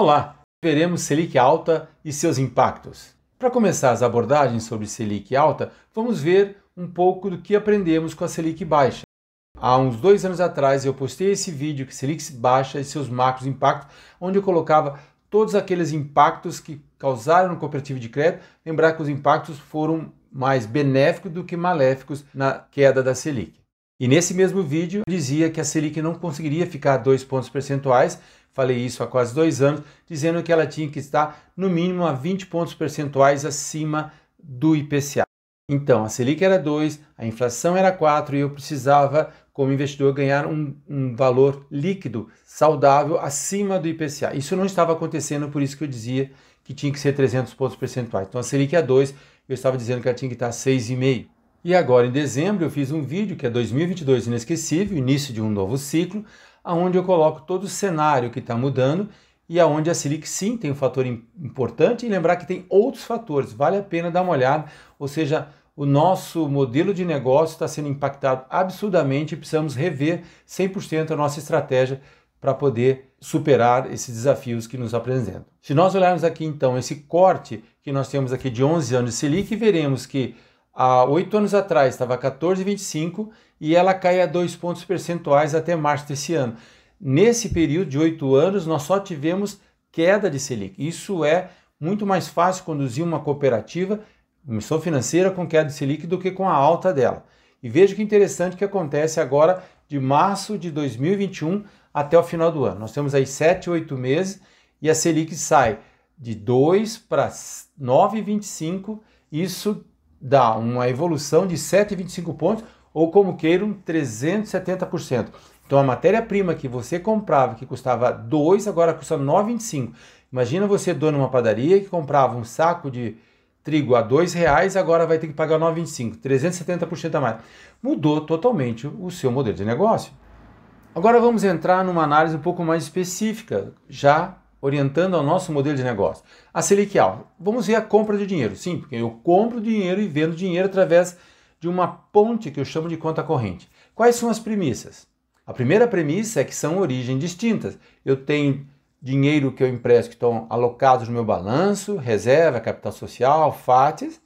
Olá! Veremos Selic alta e seus impactos. Para começar as abordagens sobre Selic alta, vamos ver um pouco do que aprendemos com a Selic baixa. Há uns dois anos atrás eu postei esse vídeo que Selic baixa e seus macros impactos, onde eu colocava todos aqueles impactos que causaram no cooperativo de crédito. Lembrar que os impactos foram mais benéficos do que maléficos na queda da Selic. E nesse mesmo vídeo dizia que a Selic não conseguiria ficar dois pontos percentuais, falei isso há quase dois anos, dizendo que ela tinha que estar no mínimo a 20 pontos percentuais acima do IPCA. Então, a Selic era 2, a inflação era 4 e eu precisava, como investidor, ganhar um, um, valor líquido, saudável, acima do IPCA. Isso não estava acontecendo, por isso que eu dizia que tinha que ser 300 pontos percentuais. Então, a Selic é 2, eu estava dizendo que ela tinha que estar a 6,5. E agora, em dezembro, eu fiz um vídeo que é 2022 inesquecível, início de um novo ciclo, aonde eu coloco todo o cenário que está mudando e aonde a Selic sim tem um fator importante e lembrar que tem outros fatores, vale a pena dar uma olhada, ou seja, o nosso modelo de negócio está sendo impactado absurdamente e precisamos rever 100% a nossa estratégia para poder superar esses desafios que nos apresentam. Se nós olharmos aqui então esse corte que nós temos aqui de 11 anos de Selic, veremos que há oito anos atrás estava 14,25 e ela cai a dois pontos percentuais até março desse ano. Nesse período de oito anos, nós só tivemos queda de Selic. Isso é muito mais fácil conduzir uma cooperativa, emissão financeira com queda de Selic do que com a alta dela. E veja que interessante que acontece agora de março de 2021 até o final do ano. Nós temos aí sete, oito meses e a Selic sai de 2 para 9,25. Isso dá uma evolução de 7,25 pontos, ou como queiram, 370%. Então a matéria-prima que você comprava, que custava 2, agora custa 9,25. Imagina você, dono de uma padaria, que comprava um saco de trigo a R$ reais, agora vai ter que pagar 9,25, 370% a mais. Mudou totalmente o seu modelo de negócio. Agora vamos entrar numa análise um pouco mais específica, já orientando ao nosso modelo de negócio. A Selic alta. Vamos ver a compra de dinheiro. Sim, porque eu compro dinheiro e vendo dinheiro através de uma ponte que eu chamo de conta corrente. Quais são as premissas? A primeira premissa é que são origens distintas. Eu tenho dinheiro que eu empresto que estão alocados no meu balanço, reserva, capital social, FATs,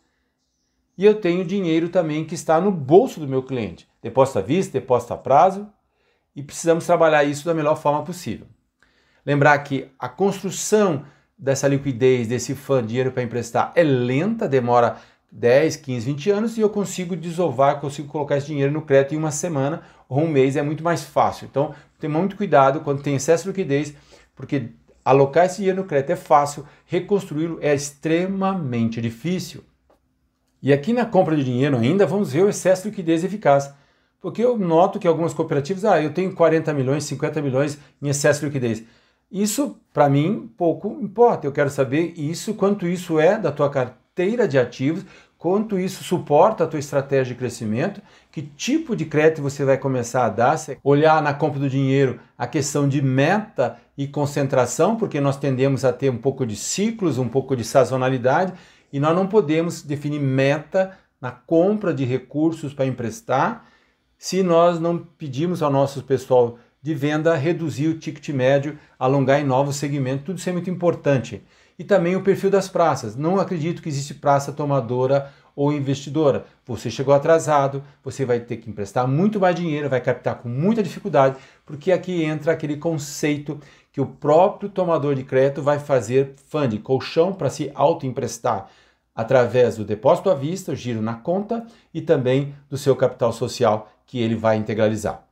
e eu tenho dinheiro também que está no bolso do meu cliente, depósito à vista, depósito a prazo, e precisamos trabalhar isso da melhor forma possível. Lembrar que a construção dessa liquidez, desse fã dinheiro para emprestar é lenta, demora 10, 15, 20 anos e eu consigo desovar, consigo colocar esse dinheiro no crédito em uma semana ou um mês, é muito mais fácil. Então, tem muito cuidado quando tem excesso de liquidez, porque alocar esse dinheiro no crédito é fácil, reconstruí-lo é extremamente difícil. E aqui na compra de dinheiro ainda vamos ver o excesso de liquidez eficaz. Porque eu noto que algumas cooperativas, ah, eu tenho 40 milhões, 50 milhões em excesso de liquidez. Isso, para mim, pouco importa. Eu quero saber isso, quanto isso é da tua carteira de ativos, quanto isso suporta a tua estratégia de crescimento, que tipo de crédito você vai começar a dar, olhar na compra do dinheiro a questão de meta e concentração, porque nós tendemos a ter um pouco de ciclos, um pouco de sazonalidade, e nós não podemos definir meta na compra de recursos para emprestar se nós não pedimos ao nosso pessoal de venda, reduzir o ticket médio, alongar em novos segmentos, tudo isso é muito importante. E também o perfil das praças. Não acredito que existe praça tomadora ou investidora. Você chegou atrasado, você vai ter que emprestar muito mais dinheiro, vai captar com muita dificuldade, porque aqui entra aquele conceito que o próprio tomador de crédito vai fazer fundo, colchão para se autoemprestar através do depósito à vista, o giro na conta e também do seu capital social que ele vai integralizar.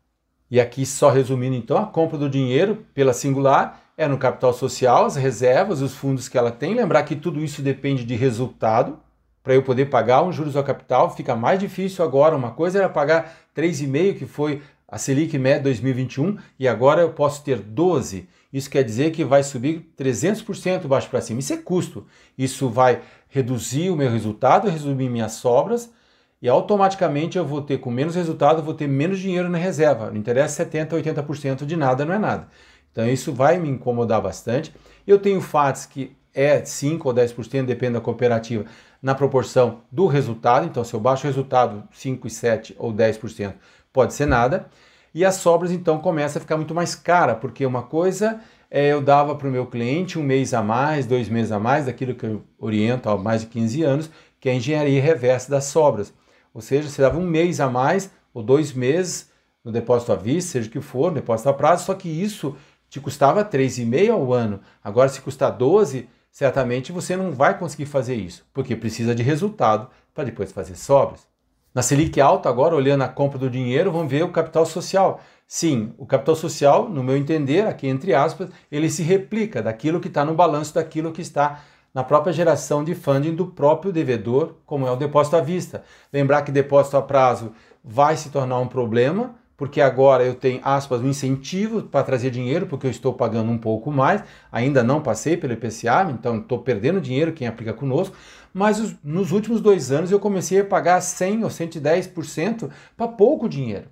E aqui, só resumindo então, a compra do dinheiro pela singular é no capital social, as reservas, os fundos que ela tem. Lembrar que tudo isso depende de resultado. Para eu poder pagar um juros ao capital, fica mais difícil agora. Uma coisa era pagar 3,5, que foi a Selic MED 2021, e agora eu posso ter 12. Isso quer dizer que vai subir 300% baixo para cima. Isso é custo. Isso vai reduzir o meu resultado, reduzir minhas sobras, e automaticamente eu vou ter, com menos resultado, vou ter menos dinheiro na reserva. Não interessa 70%, 80% de nada, não é nada. Então isso vai me incomodar bastante. Eu tenho FATs que é 5 ou 10%, depende da cooperativa, na proporção do resultado. Então, se eu baixo o resultado 5, 7 ou 10%, pode ser nada. E as sobras, então, começa a ficar muito mais cara, porque uma coisa é, eu dava para o meu cliente um mês a mais, dois meses a mais, daquilo que eu oriento há mais de 15 anos, que é a engenharia reversa das sobras. Ou seja, você dava um mês a mais ou dois meses no depósito à vista, seja o que for, no depósito a prazo, só que isso te custava 3,5 ao ano. Agora, se custar 12, certamente você não vai conseguir fazer isso, porque precisa de resultado para depois fazer sobras. Na Selic alta, agora olhando a compra do dinheiro, vamos ver o capital social. Sim, o capital social, no meu entender, aqui entre aspas, ele se replica daquilo que está no balanço, daquilo que está na própria geração de funding do próprio devedor, como é o depósito à vista. Lembrar que depósito a prazo vai se tornar um problema, porque agora eu tenho, aspas, um incentivo para trazer dinheiro, porque eu estou pagando um pouco mais, ainda não passei pelo IPCA, então estou perdendo dinheiro quem aplica conosco, mas os, nos últimos dois anos eu comecei a pagar 100 ou 110% para pouco dinheiro.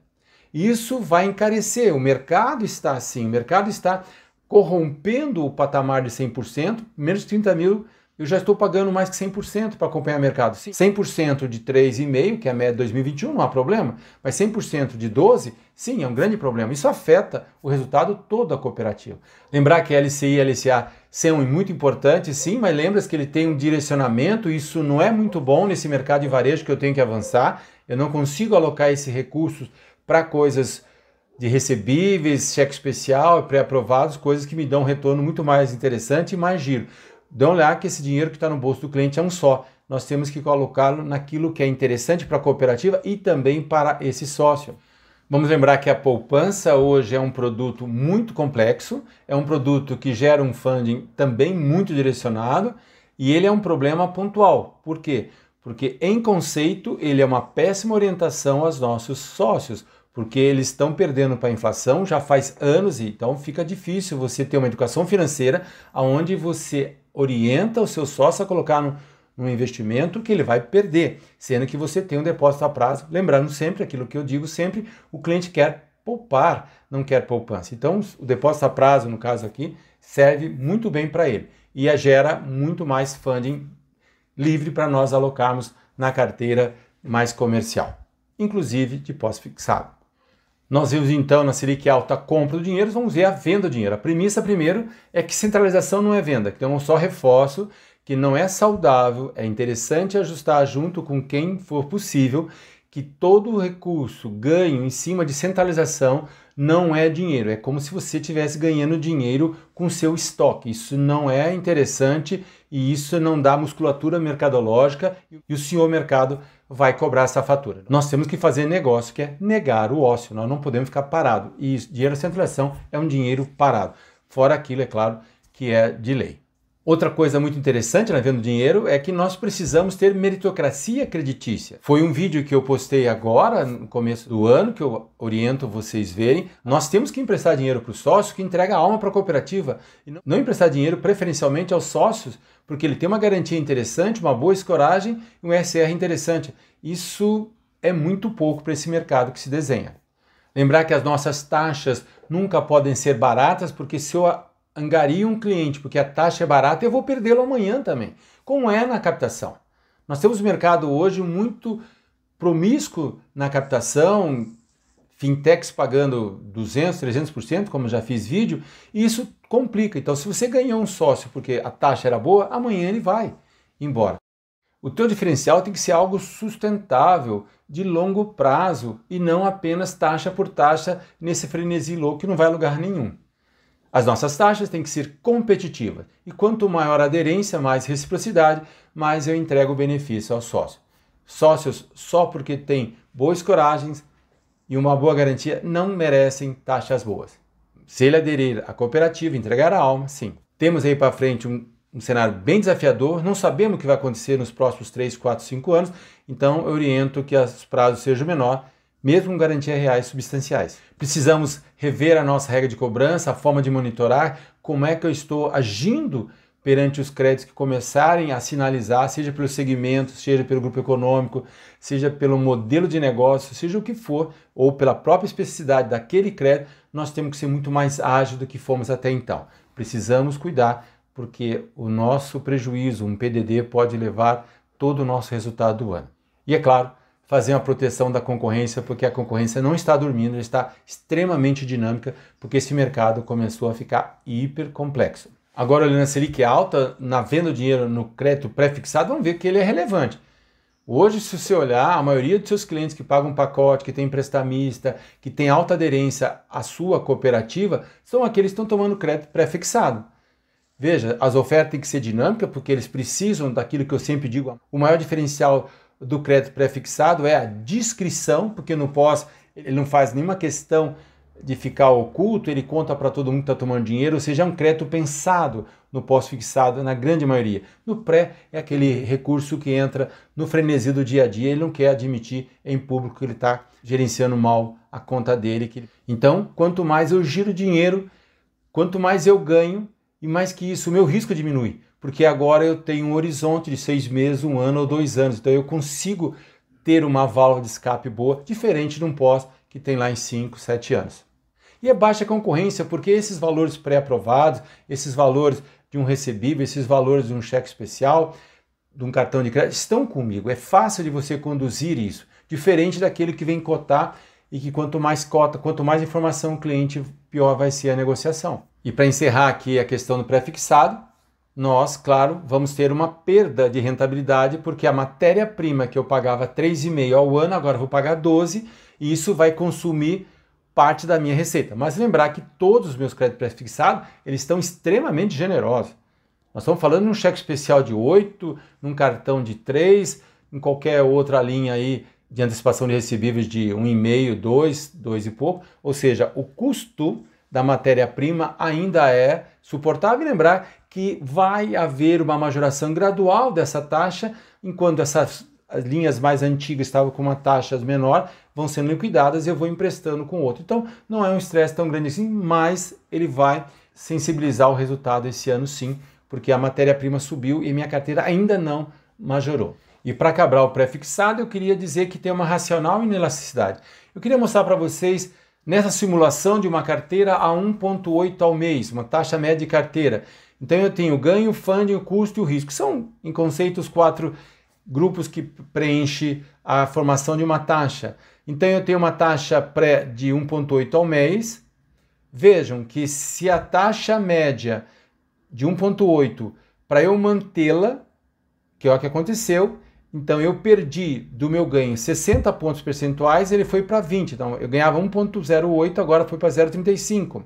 Isso vai encarecer, o mercado está assim, o mercado está corrompendo o patamar de 100%, menos de 30 mil, eu já estou pagando mais que 100% para acompanhar o mercado. 100% de 3,5%, que é a média de 2021, não há problema, mas 100% de 12%, sim, é um grande problema. Isso afeta o resultado todo da cooperativa. Lembrar que LCI e LCA são muito importantes, sim, mas lembra que ele tem um direcionamento, isso não é muito bom nesse mercado de varejo que eu tenho que avançar, eu não consigo alocar esses recursos para coisas de recebíveis, cheque especial, pré-aprovados, coisas que me dão um retorno muito mais interessante e mais giro. Dão lá que esse dinheiro que está no bolso do cliente é um só. Nós temos que colocá-lo naquilo que é interessante para a cooperativa e também para esse sócio. Vamos lembrar que a poupança hoje é um produto muito complexo, é um produto que gera um funding também muito direcionado e ele é um problema pontual. Por quê? Porque em conceito ele é uma péssima orientação aos nossos sócios porque eles estão perdendo para a inflação já faz anos, e então fica difícil você ter uma educação financeira onde você orienta o seu sócio a colocar no, investimento que ele vai perder, sendo que você tem um depósito a prazo. Lembrando sempre aquilo que eu digo sempre, o cliente quer poupar, não quer poupança. Então, o depósito a prazo, no caso aqui, serve muito bem para ele e gera muito mais funding livre para nós alocarmos na carteira mais comercial, inclusive de pós-fixado. Nós vimos então na Selic alta a compra do dinheiro, vamos ver a venda do dinheiro. A premissa primeiro é que centralização não é venda, então eu só reforço que não é saudável, é interessante ajustar junto com quem for possível que todo recurso ganho em cima de centralização não é dinheiro, é como se você estivesse ganhando dinheiro com seu estoque. Isso não é interessante e isso não dá musculatura mercadológica e o senhor mercado vai cobrar essa fatura. Nós temos que fazer negócio, que é negar o ócio. Nós não podemos ficar parado. E isso, dinheiro de centralização é um dinheiro parado. Fora aquilo, é claro, que é de lei. Outra coisa muito interessante na venda do dinheiro é que nós precisamos ter meritocracia creditícia. Foi um vídeo que eu postei agora, no começo do ano, que eu oriento vocês verem. Nós temos que emprestar dinheiro para o sócio que entrega a alma para a cooperativa. E não emprestar dinheiro preferencialmente aos sócios, porque ele tem uma garantia interessante, uma boa escoragem e um SR interessante. Isso é muito pouco para esse mercado que se desenha. Lembrar que as nossas taxas nunca podem ser baratas, porque se eu angario um cliente porque a taxa é barata, eu vou perdê-lo amanhã também, como é na captação. Nós temos um mercado hoje muito promíscuo na captação, fintechs pagando 200, 300%, como já fiz vídeo, e isso complica. Então, se você ganhou um sócio porque a taxa era boa, amanhã ele vai embora. O teu diferencial tem que ser algo sustentável, de longo prazo, e não apenas taxa por taxa nesse frenesi louco que não vai a lugar nenhum. As nossas taxas têm que ser competitivas e quanto maior a aderência, mais reciprocidade, mais eu entrego benefício ao sócio. Sócios só porque têm boas coragens e uma boa garantia não merecem taxas boas. Se ele aderir à cooperativa, entregar a alma, sim. Temos aí para frente um, um cenário bem desafiador, não sabemos o que vai acontecer nos próximos 3, 4, 5 anos, então eu oriento que os prazos sejam menor mesmo com garantias reais substanciais. Precisamos rever a nossa regra de cobrança, a forma de monitorar como é que eu estou agindo perante os créditos que começarem a sinalizar, seja pelo segmento, seja pelo grupo econômico, seja pelo modelo de negócio, seja o que for, ou pela própria especificidade daquele crédito, nós temos que ser muito mais ágeis do que fomos até então. Precisamos cuidar, porque o nosso prejuízo, um PDD, pode levar todo o nosso resultado do ano. E é claro, fazer uma proteção da concorrência, porque a concorrência não está dormindo, ela está extremamente dinâmica, porque esse mercado começou a ficar hiper complexo. Agora, olhando a Selic alta, na venda do dinheiro no crédito pré-fixado, vamos ver que ele é relevante. Hoje, se você olhar, a maioria dos seus clientes que pagam pacote, que tem prestamista, que tem alta aderência à sua cooperativa, são aqueles que estão tomando crédito pré-fixado. Veja, as ofertas têm que ser dinâmicas, porque eles precisam daquilo que eu sempre digo. O maior diferencial do crédito pré-fixado é a discrição, porque no pós ele não faz nenhuma questão de ficar oculto, ele conta para todo mundo que está tomando dinheiro, ou seja, é um crédito pensado no pós-fixado, na grande maioria. No pré, é aquele recurso que entra no frenesi do dia a dia, ele não quer admitir em público que ele está gerenciando mal a conta dele. Então, quanto mais eu giro dinheiro, quanto mais eu ganho, e mais que isso, o meu risco diminui, porque agora eu tenho um horizonte de seis meses, um ano ou dois anos, então eu consigo ter uma válvula de escape boa, diferente de um pós que tem lá em 5, 7 anos. E é baixa concorrência, porque esses valores pré-aprovados, esses valores de um recebível, esses valores de um cheque especial, de um cartão de crédito, estão comigo. É fácil de você conduzir isso, diferente daquele que vem cotar e que quanto mais cota, quanto mais informação o cliente, pior vai ser a negociação. E para encerrar aqui a questão do pré-fixado, nós, claro, vamos ter uma perda de rentabilidade porque a matéria-prima que eu pagava 3,5 ao ano, agora vou pagar 12, e isso vai consumir parte da minha receita. Mas lembrar que todos os meus créditos pré-fixados, eles estão extremamente generosos. Nós estamos falando de um cheque especial de 8, num cartão de 3, em qualquer outra linha aí de antecipação de recebíveis de 1,5, 2, 2 e pouco. Ou seja, o custo da matéria-prima ainda é suportável. E lembrar que vai haver uma majoração gradual dessa taxa, enquanto essas as linhas mais antigas estavam com uma taxa menor, vão sendo liquidadas e eu vou emprestando com outro. Então, não é um estresse tão grande assim, mas ele vai sensibilizar o resultado esse ano sim, porque a matéria-prima subiu e minha carteira ainda não majorou. E para acabar o pré-fixado, eu queria dizer que tem uma racional inelasticidade. Eu queria mostrar para vocês nessa simulação de uma carteira a 1,8 ao mês, uma taxa média de carteira. Então eu tenho ganho, o funding, custo e o risco. São, em conceitos, quatro grupos que preenche a formação de uma taxa. Então eu tenho uma taxa pré de 1,8 ao mês. Vejam que se a taxa média de 1,8 para eu mantê-la, que é o que aconteceu, então eu perdi do meu ganho 60 pontos percentuais, ele foi para 20. Então eu ganhava 1,08, agora foi para 0,35.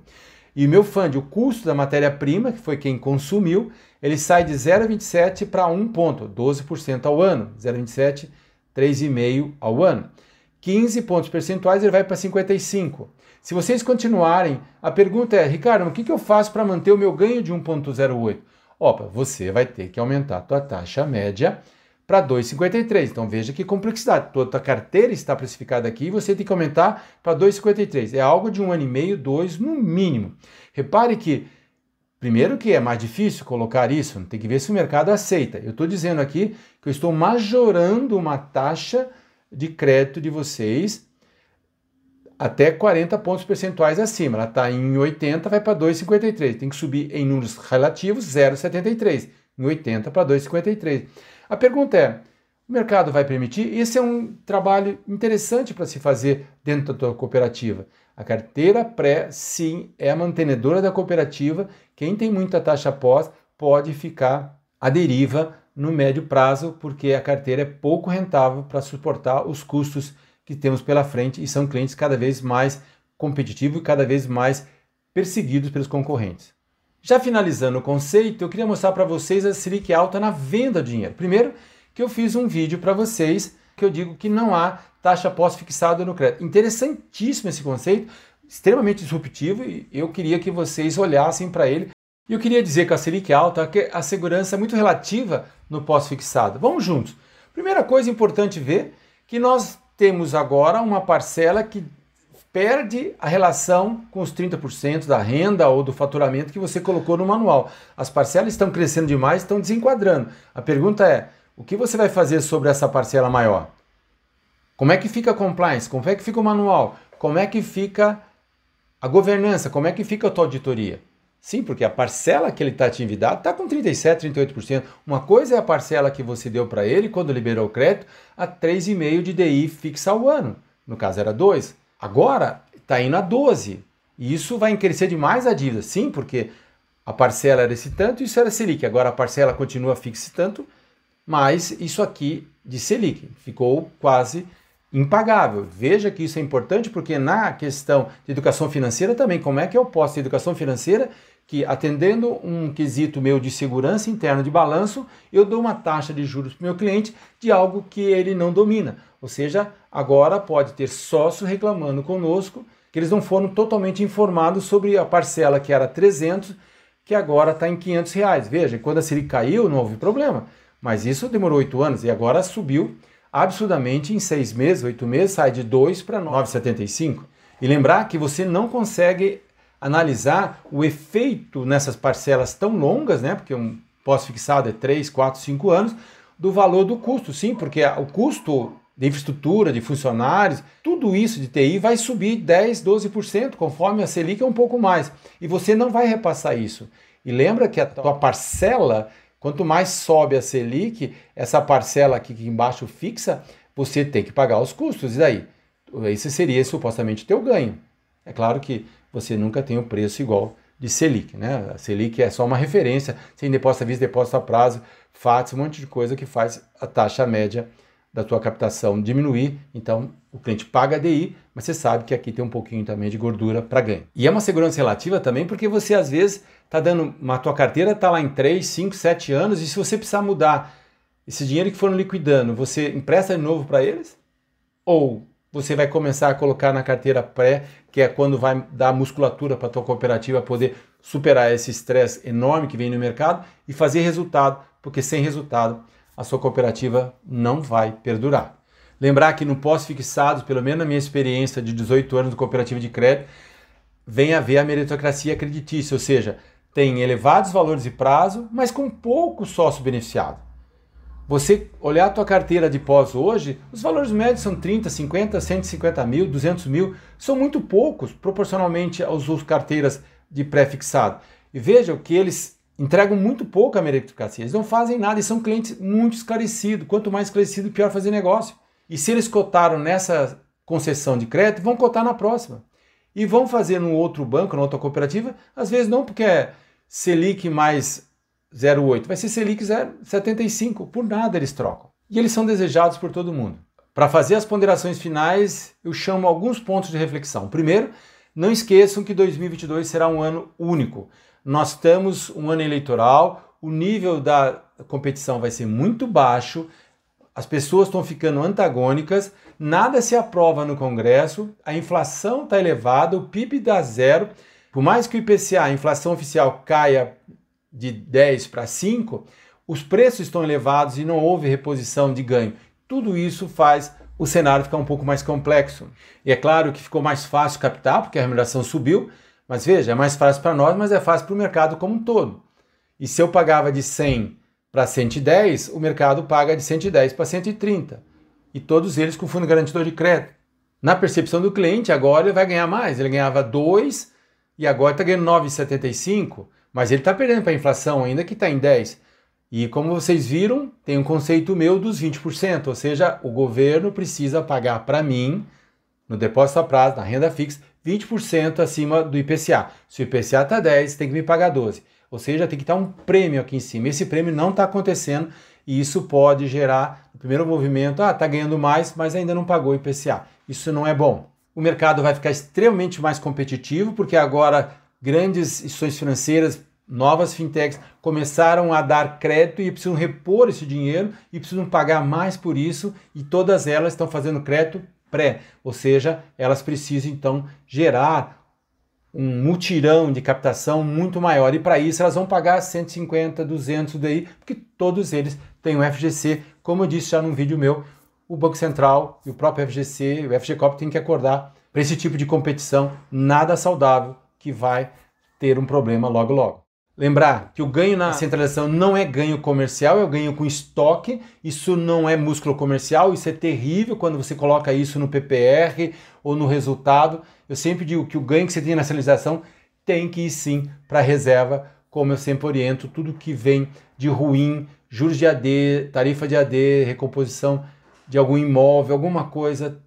E o meu fund, o custo da matéria-prima, que foi quem consumiu, ele sai de 0,27 para 1 ponto, 12% ao ano. 0,27, 3,5% ao ano. 15 pontos percentuais, ele vai para 55. Se vocês continuarem, a pergunta é, Ricardo, o que, que eu faço para manter o meu ganho de 1,08? Opa, você vai ter que aumentar a tua taxa média para 2,53. Então veja que complexidade. Toda a carteira está precificada aqui e você tem que aumentar para 2,53. É algo de um ano e meio, dois no mínimo. Repare que, primeiro que é mais difícil colocar isso, tem que ver se o mercado aceita. Eu estou dizendo aqui que eu estou majorando uma taxa de crédito de vocês até 40 pontos percentuais acima. Ela está em 80, vai para 2,53. Tem que subir em números relativos 0,73. Em 80 para 2,53. A pergunta é: o mercado vai permitir? Esse é um trabalho interessante para se fazer dentro da tua cooperativa. A carteira pré, sim, é a mantenedora da cooperativa. Quem tem muita taxa pós pode ficar à deriva no médio prazo, porque a carteira é pouco rentável para suportar os custos que temos pela frente e são clientes cada vez mais competitivos e cada vez mais perseguidos pelos concorrentes. Já finalizando o conceito, eu queria mostrar para vocês a Selic alta na venda de dinheiro. Primeiro, que eu fiz um vídeo para vocês que eu digo que não há taxa pós-fixada no crédito. Interessantíssimo esse conceito, extremamente disruptivo e eu queria que vocês olhassem para ele. E eu queria dizer que a Selic alta, que a segurança é muito relativa no pós-fixado. Vamos juntos. Primeira coisa importante ver que nós temos agora uma parcela que perde a relação com os 30% da renda ou do faturamento que você colocou no manual. As parcelas estão crescendo demais, estão desenquadrando. A pergunta é: o que você vai fazer sobre essa parcela maior? Como é que fica a compliance? Como é que fica o manual? Como é que fica a governança? Como é que fica a tua auditoria? Sim, porque a parcela que ele está te enviando está com 37%, 38%. Uma coisa é a parcela que você deu para ele quando liberou o crédito a 3,5% de DI fixa ao ano. No caso era 2. Agora está indo a 12. E isso vai encarecer demais a dívida. Sim, porque a parcela era esse tanto e isso era Selic. Agora a parcela continua fixa tanto, mas isso aqui de Selic ficou quase impagável. Veja que isso é importante porque na questão de educação financeira também, como é que eu posso ter educação financeira que atendendo um quesito meu de segurança interna de balanço, eu dou uma taxa de juros para o meu cliente de algo que ele não domina. Ou seja, agora pode ter sócio reclamando conosco que eles não foram totalmente informados sobre a parcela que era 300, que agora está em 500 reais. Veja, quando a Selic caiu não houve problema, mas isso demorou oito anos e agora subiu absurdamente em seis meses, oito meses, sai de 2 para 9,75. E lembrar que você não consegue analisar o efeito nessas parcelas tão longas, né? Porque um pós-fixado é 3, 4, 5 anos, do valor do custo, sim, porque o custo de infraestrutura, de funcionários, tudo isso de TI vai subir 10, 12%, conforme a Selic é um pouco mais. E você não vai repassar isso. E lembra que a tua parcela, quanto mais sobe a Selic, essa parcela aqui, embaixo fixa, você tem que pagar os custos. E daí? Esse seria supostamente teu ganho. É claro que você nunca tem o preço igual de Selic. Né? A Selic é só uma referência, sem depósito à vista, depósito a prazo, FATS, um monte de coisa que faz a taxa média da tua captação diminuir. Então, o cliente paga DI, mas você sabe que aqui tem um pouquinho também de gordura para ganho. E é uma segurança relativa também, porque você às vezes está dando, uma tua carteira está lá em 3, 5, 7 anos, e se você precisar mudar esse dinheiro que foram liquidando, você empresta de novo para eles? Ou você vai começar a colocar na carteira pré, que é quando vai dar musculatura para a tua cooperativa poder superar esse estresse enorme que vem no mercado e fazer resultado, porque sem resultado a sua cooperativa não vai perdurar. Lembrar que no pós-fixado, pelo menos na minha experiência de 18 anos de cooperativa de crédito, vem a ver a meritocracia creditícia, ou seja, tem elevados valores de prazo, mas com pouco sócio beneficiado. Você olhar a tua carteira de pós hoje, os valores médios são 30, 50, 150 mil, 200 mil, são muito poucos proporcionalmente aos carteiras de pré-fixado. E vejam que eles entregam muito pouco a meritocracia, eles não fazem nada e são clientes muito esclarecidos. Quanto mais esclarecido, pior fazer negócio. E se eles cotaram nessa concessão de crédito, vão cotar na próxima. E vão fazer num outro banco, numa outra cooperativa, às vezes não porque é Selic mais 0,8, vai ser Selic 0,75. Por nada eles trocam. E eles são desejados por todo mundo. Para fazer as ponderações finais, eu chamo alguns pontos de reflexão. Primeiro, não esqueçam que 2022 será um ano único. Nós estamos um ano eleitoral, o nível da competição vai ser muito baixo, as pessoas estão ficando antagônicas, nada se aprova no Congresso, a inflação está elevada, o PIB dá zero. Por mais que o IPCA, a inflação oficial, caia de 10 para 5, os preços estão elevados e não houve reposição de ganho. Tudo isso faz o cenário ficar um pouco mais complexo. E é claro que ficou mais fácil captar, porque a remuneração subiu, mas veja, é mais fácil para nós, mas é fácil para o mercado como um todo. E se eu pagava de 100 para 110, o mercado paga de 110 para 130. E todos eles com fundo garantidor de crédito. Na percepção do cliente, agora ele vai ganhar mais. Ele ganhava 2 e agora está ganhando 9,75. Mas ele está perdendo para a inflação ainda que está em 10%. E como vocês viram, tem um conceito meu dos 20%, ou seja, o governo precisa pagar para mim, no depósito a prazo, na renda fixa, 20% acima do IPCA. Se o IPCA está 10, tem que me pagar 12. Ou seja, tem que estar um prêmio aqui em cima. Esse prêmio não está acontecendo e isso pode gerar, no primeiro movimento, ah, está ganhando mais, mas ainda não pagou o IPCA. Isso não é bom. O mercado vai ficar extremamente mais competitivo, porque agora grandes instituições financeiras, novas fintechs começaram a dar crédito e precisam repor esse dinheiro e precisam pagar mais por isso e todas elas estão fazendo crédito pré, ou seja, elas precisam então gerar um mutirão de captação muito maior. E para isso elas vão pagar 150, 200 daí, porque todos eles têm o FGC, como eu disse já num vídeo meu, o Banco Central e o próprio FGC, o FGCOP tem que acordar para esse tipo de competição nada saudável que vai ter um problema logo logo. Lembrar que o ganho na centralização não é ganho comercial, é o ganho com estoque. Isso não é músculo comercial, isso é terrível quando você coloca isso no PPR ou no resultado. Eu sempre digo que o ganho que você tem na centralização tem que ir sim para a reserva, como eu sempre oriento, tudo que vem de ruim, juros de AD, tarifa de AD, recomposição de algum imóvel, alguma coisa,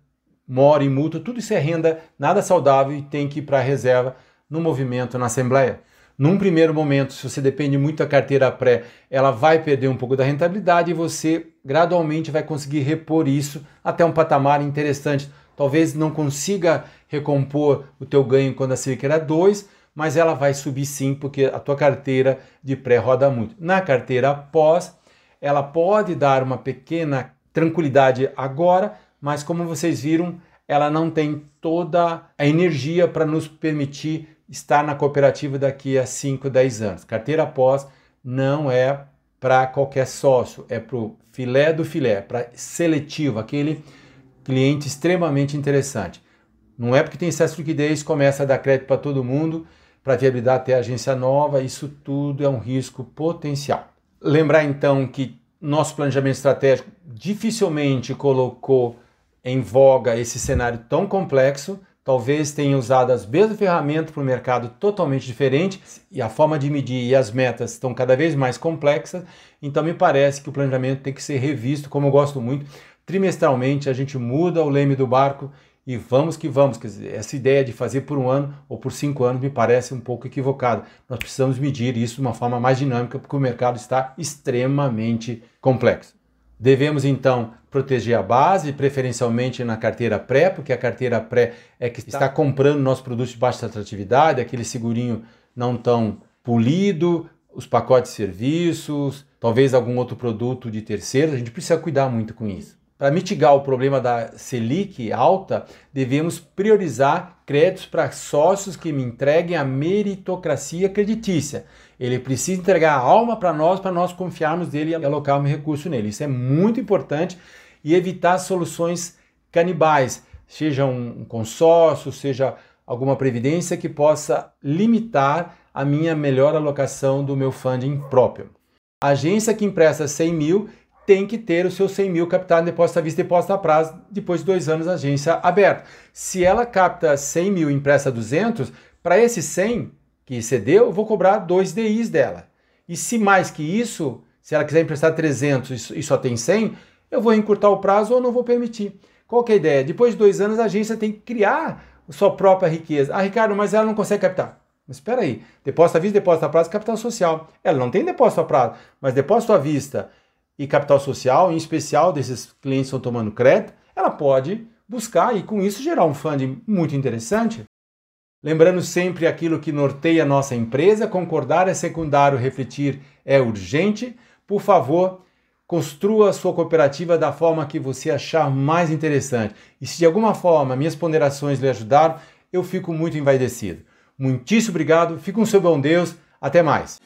mora em multa, tudo isso é renda nada saudável e tem que ir para a reserva no movimento na Assembleia. Num primeiro momento, se você depende muito da carteira pré, ela vai perder um pouco da rentabilidade e você gradualmente vai conseguir repor isso até um patamar interessante. Talvez não consiga recompor o teu ganho quando a Selic era 2, mas ela vai subir sim, porque a tua carteira de pré roda muito. Na carteira pós, ela pode dar uma pequena tranquilidade agora, mas como vocês viram, ela não tem toda a energia para nos permitir estar na cooperativa daqui a 5, 10 anos. Carteira pós não é para qualquer sócio, é para o filé do filé, para seletivo, aquele cliente extremamente interessante. Não é porque tem excesso de liquidez, começa a dar crédito para todo mundo, para viabilidade até agência nova, isso tudo é um risco potencial. Lembrar então que nosso planejamento estratégico dificilmente colocou em voga esse cenário tão complexo, talvez tenha usado as mesmas ferramentas para um mercado totalmente diferente e a forma de medir e as metas estão cada vez mais complexas, então me parece que o planejamento tem que ser revisto, como eu gosto muito, trimestralmente a gente muda o leme do barco e vamos que vamos. Quer dizer, essa ideia de fazer por um ano ou por cinco anos me parece um pouco equivocada. Nós precisamos medir isso de uma forma mais dinâmica porque o mercado está extremamente complexo. Devemos então proteger a base, preferencialmente na carteira pré, porque a carteira pré é que está comprando nossos produtos de baixa atratividade, aquele segurinho não tão polido, os pacotes de serviços, talvez algum outro produto de terceiros. A gente precisa cuidar muito com isso. Para mitigar o problema da Selic alta, devemos priorizar créditos para sócios que me entreguem a meritocracia creditícia. Ele precisa entregar a alma para nós, para nós confiarmos nele e alocarmos recurso nele. Isso é muito importante e evitar soluções canibais, seja um consórcio, seja alguma previdência que possa limitar a minha melhor alocação do meu funding próprio. A agência que empresta 100 mil tem que ter os seus 100 mil captados em depósito à vista e depósito a prazo, depois de dois anos agência aberta. Se ela capta 100 mil e empresta 200, para esse 100 que cedeu, eu vou cobrar dois DIs dela. E se mais que isso, se ela quiser emprestar 300 e só tem 100, eu vou encurtar o prazo ou não vou permitir. Qual que é a ideia? Depois de dois anos, a agência tem que criar sua própria riqueza. Ah, Ricardo, mas ela não consegue captar. Mas espera aí, depósito à vista, depósito a prazo, capital social. Ela não tem depósito a prazo, mas depósito à vista e capital social, em especial desses clientes que estão tomando crédito, ela pode buscar e com isso gerar um funding muito interessante. Lembrando sempre aquilo que norteia a nossa empresa, concordar é secundário, refletir é urgente. Por favor, construa a sua cooperativa da forma que você achar mais interessante. E se de alguma forma minhas ponderações lhe ajudaram, eu fico muito envaidecido. Muitíssimo obrigado, fique com seu bom Deus, até mais.